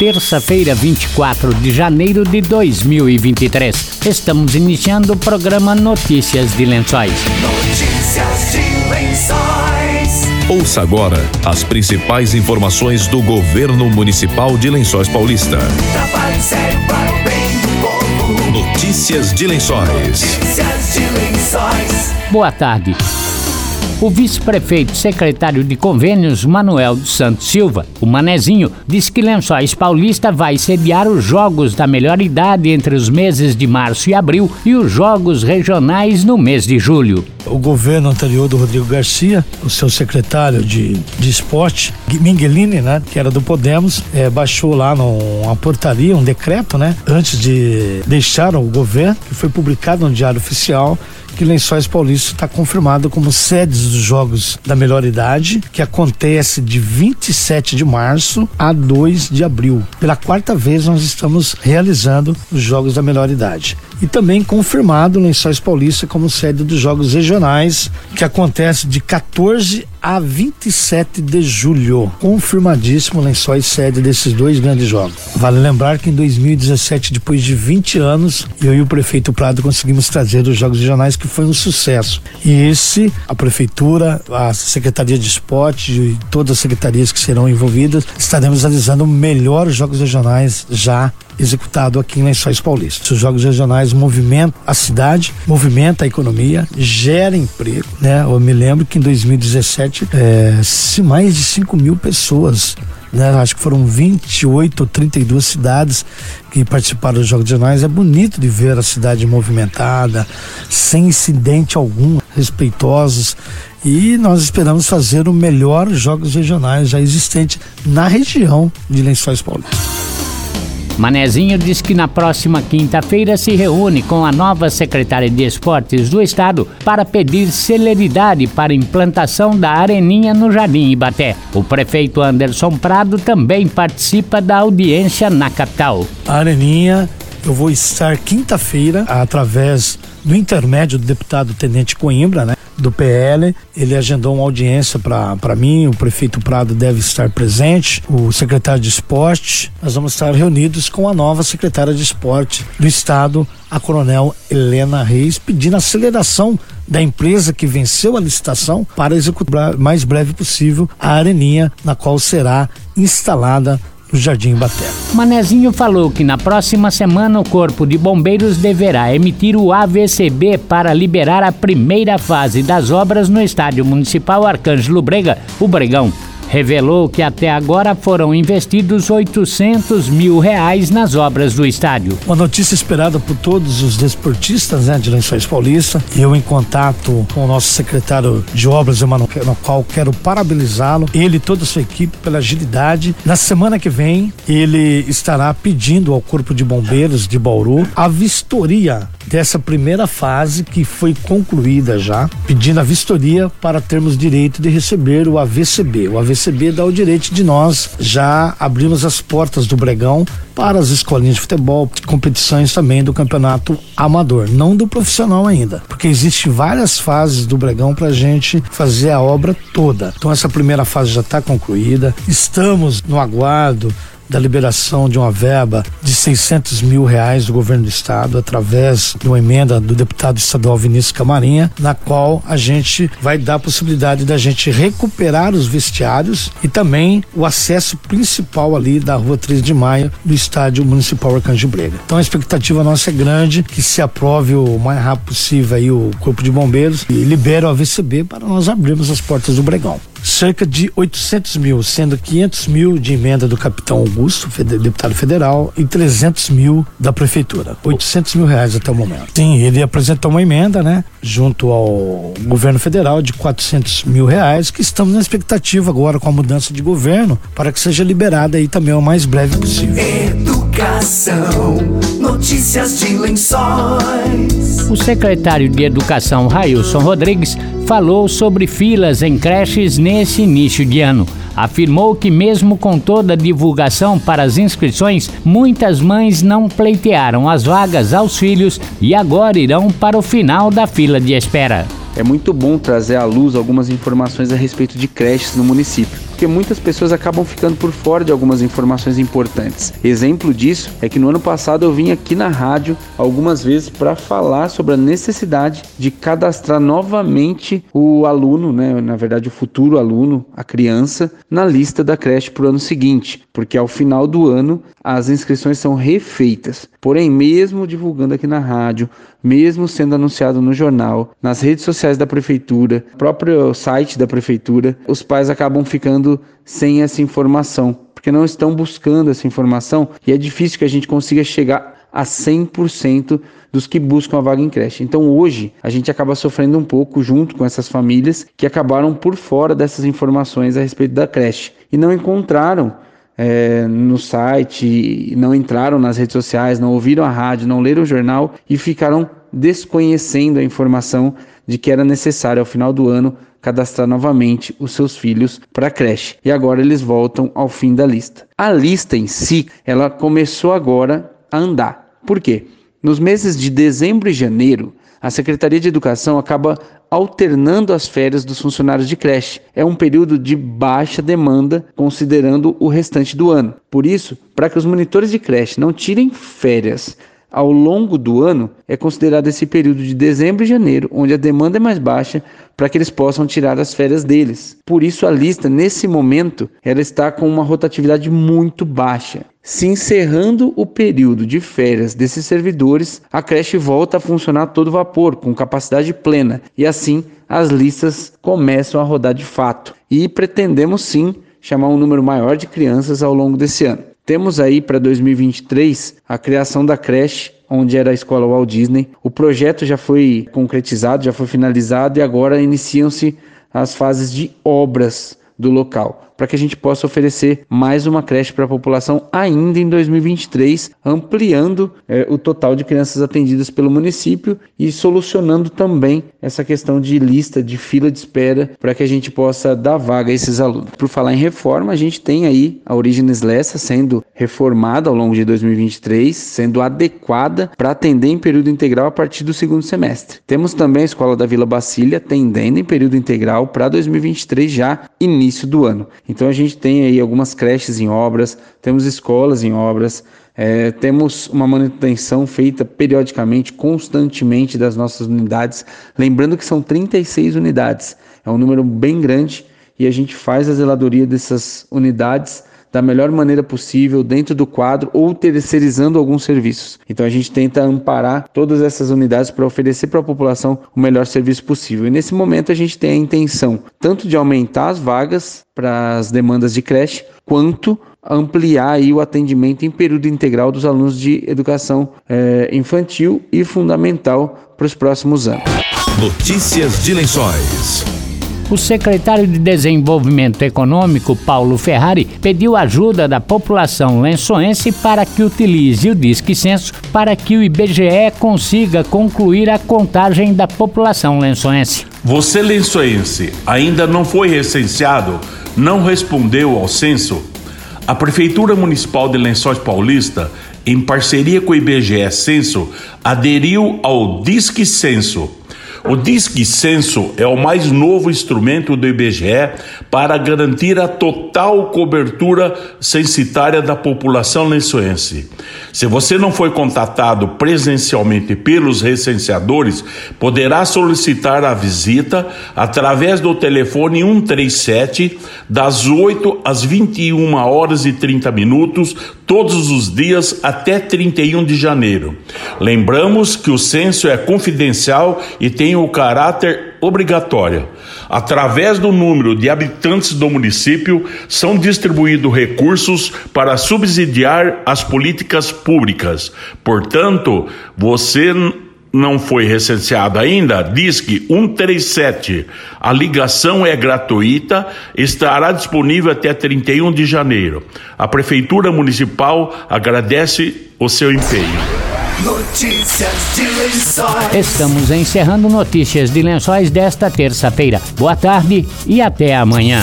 terça-feira, 24 de janeiro de 2023. Estamos iniciando o programa Notícias de Lençóis. Notícias de Lençóis. Ouça agora as principais informações do governo municipal de Lençóis Paulista. Notícias de Lençóis. Notícias de Lençóis. Boa tarde. O vice-prefeito secretário de convênios, Manuel dos Santos Silva, o Manezinho, disse que Lençóis Paulista vai sediar os Jogos da Melhor Idade entre os meses de março e abril e os Jogos Regionais no mês de julho. O governo anterior do Rodrigo Garcia, o seu secretário de, de esporte, Minguelini, né, que era do Podemos, eh, baixou lá uma portaria, um decreto, né, antes de deixar o governo, que foi publicado no Diário Oficial, que Lençóis Paulista está confirmado como sede dos Jogos da Melhor Idade, que acontece de 27 de março a 2 de abril. Pela quarta vez nós estamos realizando os Jogos da Melhor Idade. E também confirmado Lençóis Paulista como sede dos Jogos Regionais, que acontece de 14 a 27 de julho. Confirmadíssimo Lençóis sede desses dois grandes jogos. Vale lembrar que em 2017, depois de 20 anos, eu e o prefeito Prado conseguimos trazer os Jogos Regionais, que foi um sucesso. E esse, a prefeitura, a Secretaria de Esporte e todas as secretarias que serão envolvidas, estaremos realizando o melhor Jogos Regionais já executado aqui em Lençóis Paulista. Os Jogos Regionais movimentam a cidade, movimentam a economia, gera emprego, né? Eu me lembro que em 2017, eh, se mais de 5 mil pessoas né? Acho que foram 28 ou 32 cidades que participaram dos Jogos Regionais. É bonito de ver a cidade movimentada, sem incidente algum, respeitosos. E nós esperamos fazer o melhor Jogos Regionais já existente na região de Lençóis Paulista. Manezinho diz que na próxima quinta-feira se reúne com a nova secretária de Esportes do Estado para pedir celeridade para a implantação da Areninha no Jardim Ibaté. O prefeito Anderson Prado também participa da audiência na capital. A Areninha, eu vou estar quinta-feira, através do intermédio do deputado Tenente Coimbra, né? Do PL, ele agendou uma audiência para mim, o prefeito Prado deve estar presente, o secretário de esporte. Nós vamos estar reunidos com a nova secretária de esporte do estado, a coronel Helena Reis, pedindo aceleração da empresa que venceu a licitação para executar mais breve possível a areninha na qual será instalada Jardim Baté. Manezinho falou que na próxima semana o Corpo de Bombeiros deverá emitir o AVCB para liberar a primeira fase das obras no Estádio Municipal Arcângelo Brega, o Bregão. Revelou que até agora foram investidos 800 mil reais nas obras do estádio. Uma notícia esperada por todos os desportistas né, de Lençóis Paulista. Eu em contato com o nosso secretário de obras, Emanuel, no qual quero parabenizá-lo, ele e toda a sua equipe pela agilidade. Na semana que vem, ele estará pedindo ao Corpo de Bombeiros de Bauru a vistoria dessa primeira fase que foi concluída já, pedindo a vistoria para termos direito de receber o AVCB. O AVCB dá o direito de nós já abrirmos as portas do Bregão para as escolinhas de futebol, competições também do campeonato amador, não do profissional ainda, porque existem várias fases do Bregão para a gente fazer a obra toda. Então essa primeira fase já está concluída, estamos no aguardo da liberação de uma verba de 600 mil reais do governo do estado através de uma emenda do deputado estadual Vinícius Camarinha, na qual a gente vai dar a possibilidade da gente recuperar os vestiários e também o acesso principal ali da rua 3 de maio do estádio municipal Arcanjo Brega. Então a expectativa nossa é grande que se aprove o mais rápido possível aí o corpo de bombeiros e libere o AVCB para nós abrirmos as portas do Bregão cerca de 800 mil, sendo 500 mil de emenda do capitão Augusto, deputado federal, e 300 mil da prefeitura. 800 mil reais até o momento. Sim, ele apresentou uma emenda, né, junto ao governo federal de 400 mil reais, que estamos na expectativa agora com a mudança de governo para que seja liberada aí também o mais breve possível. Educação. Notícias de Lençóis. O secretário de Educação, Railson Rodrigues, falou sobre filas em creches nesse início de ano. Afirmou que, mesmo com toda a divulgação para as inscrições, muitas mães não pleitearam as vagas aos filhos e agora irão para o final da fila de espera. É muito bom trazer à luz algumas informações a respeito de creches no município. Porque muitas pessoas acabam ficando por fora de algumas informações importantes. Exemplo disso é que no ano passado eu vim aqui na rádio algumas vezes para falar sobre a necessidade de cadastrar novamente o aluno, né, na verdade o futuro aluno, a criança, na lista da creche para o ano seguinte, porque ao final do ano as inscrições são refeitas. Porém, mesmo divulgando aqui na rádio, mesmo sendo anunciado no jornal, nas redes sociais da prefeitura, próprio site da prefeitura, os pais acabam ficando sem essa informação, porque não estão buscando essa informação e é difícil que a gente consiga chegar a 100% dos que buscam a vaga em creche. Então hoje a gente acaba sofrendo um pouco junto com essas famílias que acabaram por fora dessas informações a respeito da creche e não encontraram é, no site, não entraram nas redes sociais, não ouviram a rádio, não leram o jornal e ficaram desconhecendo a informação de que era necessário ao final do ano cadastrar novamente os seus filhos para a creche. E agora eles voltam ao fim da lista. A lista em si, ela começou agora a andar. Por quê? Nos meses de dezembro e janeiro, a Secretaria de Educação acaba alternando as férias dos funcionários de creche. É um período de baixa demanda, considerando o restante do ano. Por isso, para que os monitores de creche não tirem férias ao longo do ano, é considerado esse período de dezembro e janeiro, onde a demanda é mais baixa, para que eles possam tirar as férias deles. Por isso, a lista, nesse momento, ela está com uma rotatividade muito baixa. Se encerrando o período de férias desses servidores, a creche volta a funcionar a todo vapor, com capacidade plena, e assim as listas começam a rodar de fato. E pretendemos sim chamar um número maior de crianças ao longo desse ano. Temos aí para 2023 a criação da creche onde era a escola Walt Disney. O projeto já foi concretizado, já foi finalizado e agora iniciam-se as fases de obras do local para que a gente possa oferecer mais uma creche para a população ainda em 2023, ampliando é, o total de crianças atendidas pelo município e solucionando também essa questão de lista de fila de espera para que a gente possa dar vaga a esses alunos. Por falar em reforma, a gente tem aí a Origines Lessa sendo reformada ao longo de 2023, sendo adequada para atender em período integral a partir do segundo semestre. Temos também a Escola da Vila Bacília atendendo em período integral para 2023 já início do ano. Então a gente tem aí algumas creches em obras, temos escolas em obras, é, temos uma manutenção feita periodicamente, constantemente das nossas unidades. Lembrando que são 36 unidades, é um número bem grande e a gente faz a zeladoria dessas unidades da melhor maneira possível dentro do quadro ou terceirizando alguns serviços. Então a gente tenta amparar todas essas unidades para oferecer para a população o melhor serviço possível. E nesse momento a gente tem a intenção tanto de aumentar as vagas para as demandas de creche, quanto ampliar aí o atendimento em período integral dos alunos de educação eh, infantil e fundamental para os próximos anos. Notícias de Lençóis. O secretário de Desenvolvimento Econômico, Paulo Ferrari, pediu ajuda da população lençoense para que utilize o Disque Censo para que o IBGE consiga concluir a contagem da população lençoense. Você, lençoense, ainda não foi recenseado? Não respondeu ao censo? A Prefeitura Municipal de Lençóis Paulista, em parceria com o IBGE Censo, aderiu ao Disque Censo o Disque Censo é o mais novo instrumento do IBGE para garantir a total cobertura censitária da população lençoense. Se você não foi contatado presencialmente pelos recenseadores, poderá solicitar a visita através do telefone 137 das 8 às 21 horas e 30 minutos todos os dias até 31 de janeiro. Lembramos que o censo é confidencial e tem o caráter obrigatório. Através do número de habitantes do município, são distribuídos recursos para subsidiar as políticas públicas. Portanto, você não foi recenseado ainda, Disque 137. A ligação é gratuita, estará disponível até 31 de janeiro. A Prefeitura Municipal agradece o seu empenho. Notícias de Lençóis. Estamos encerrando Notícias de Lençóis desta terça-feira. Boa tarde e até amanhã.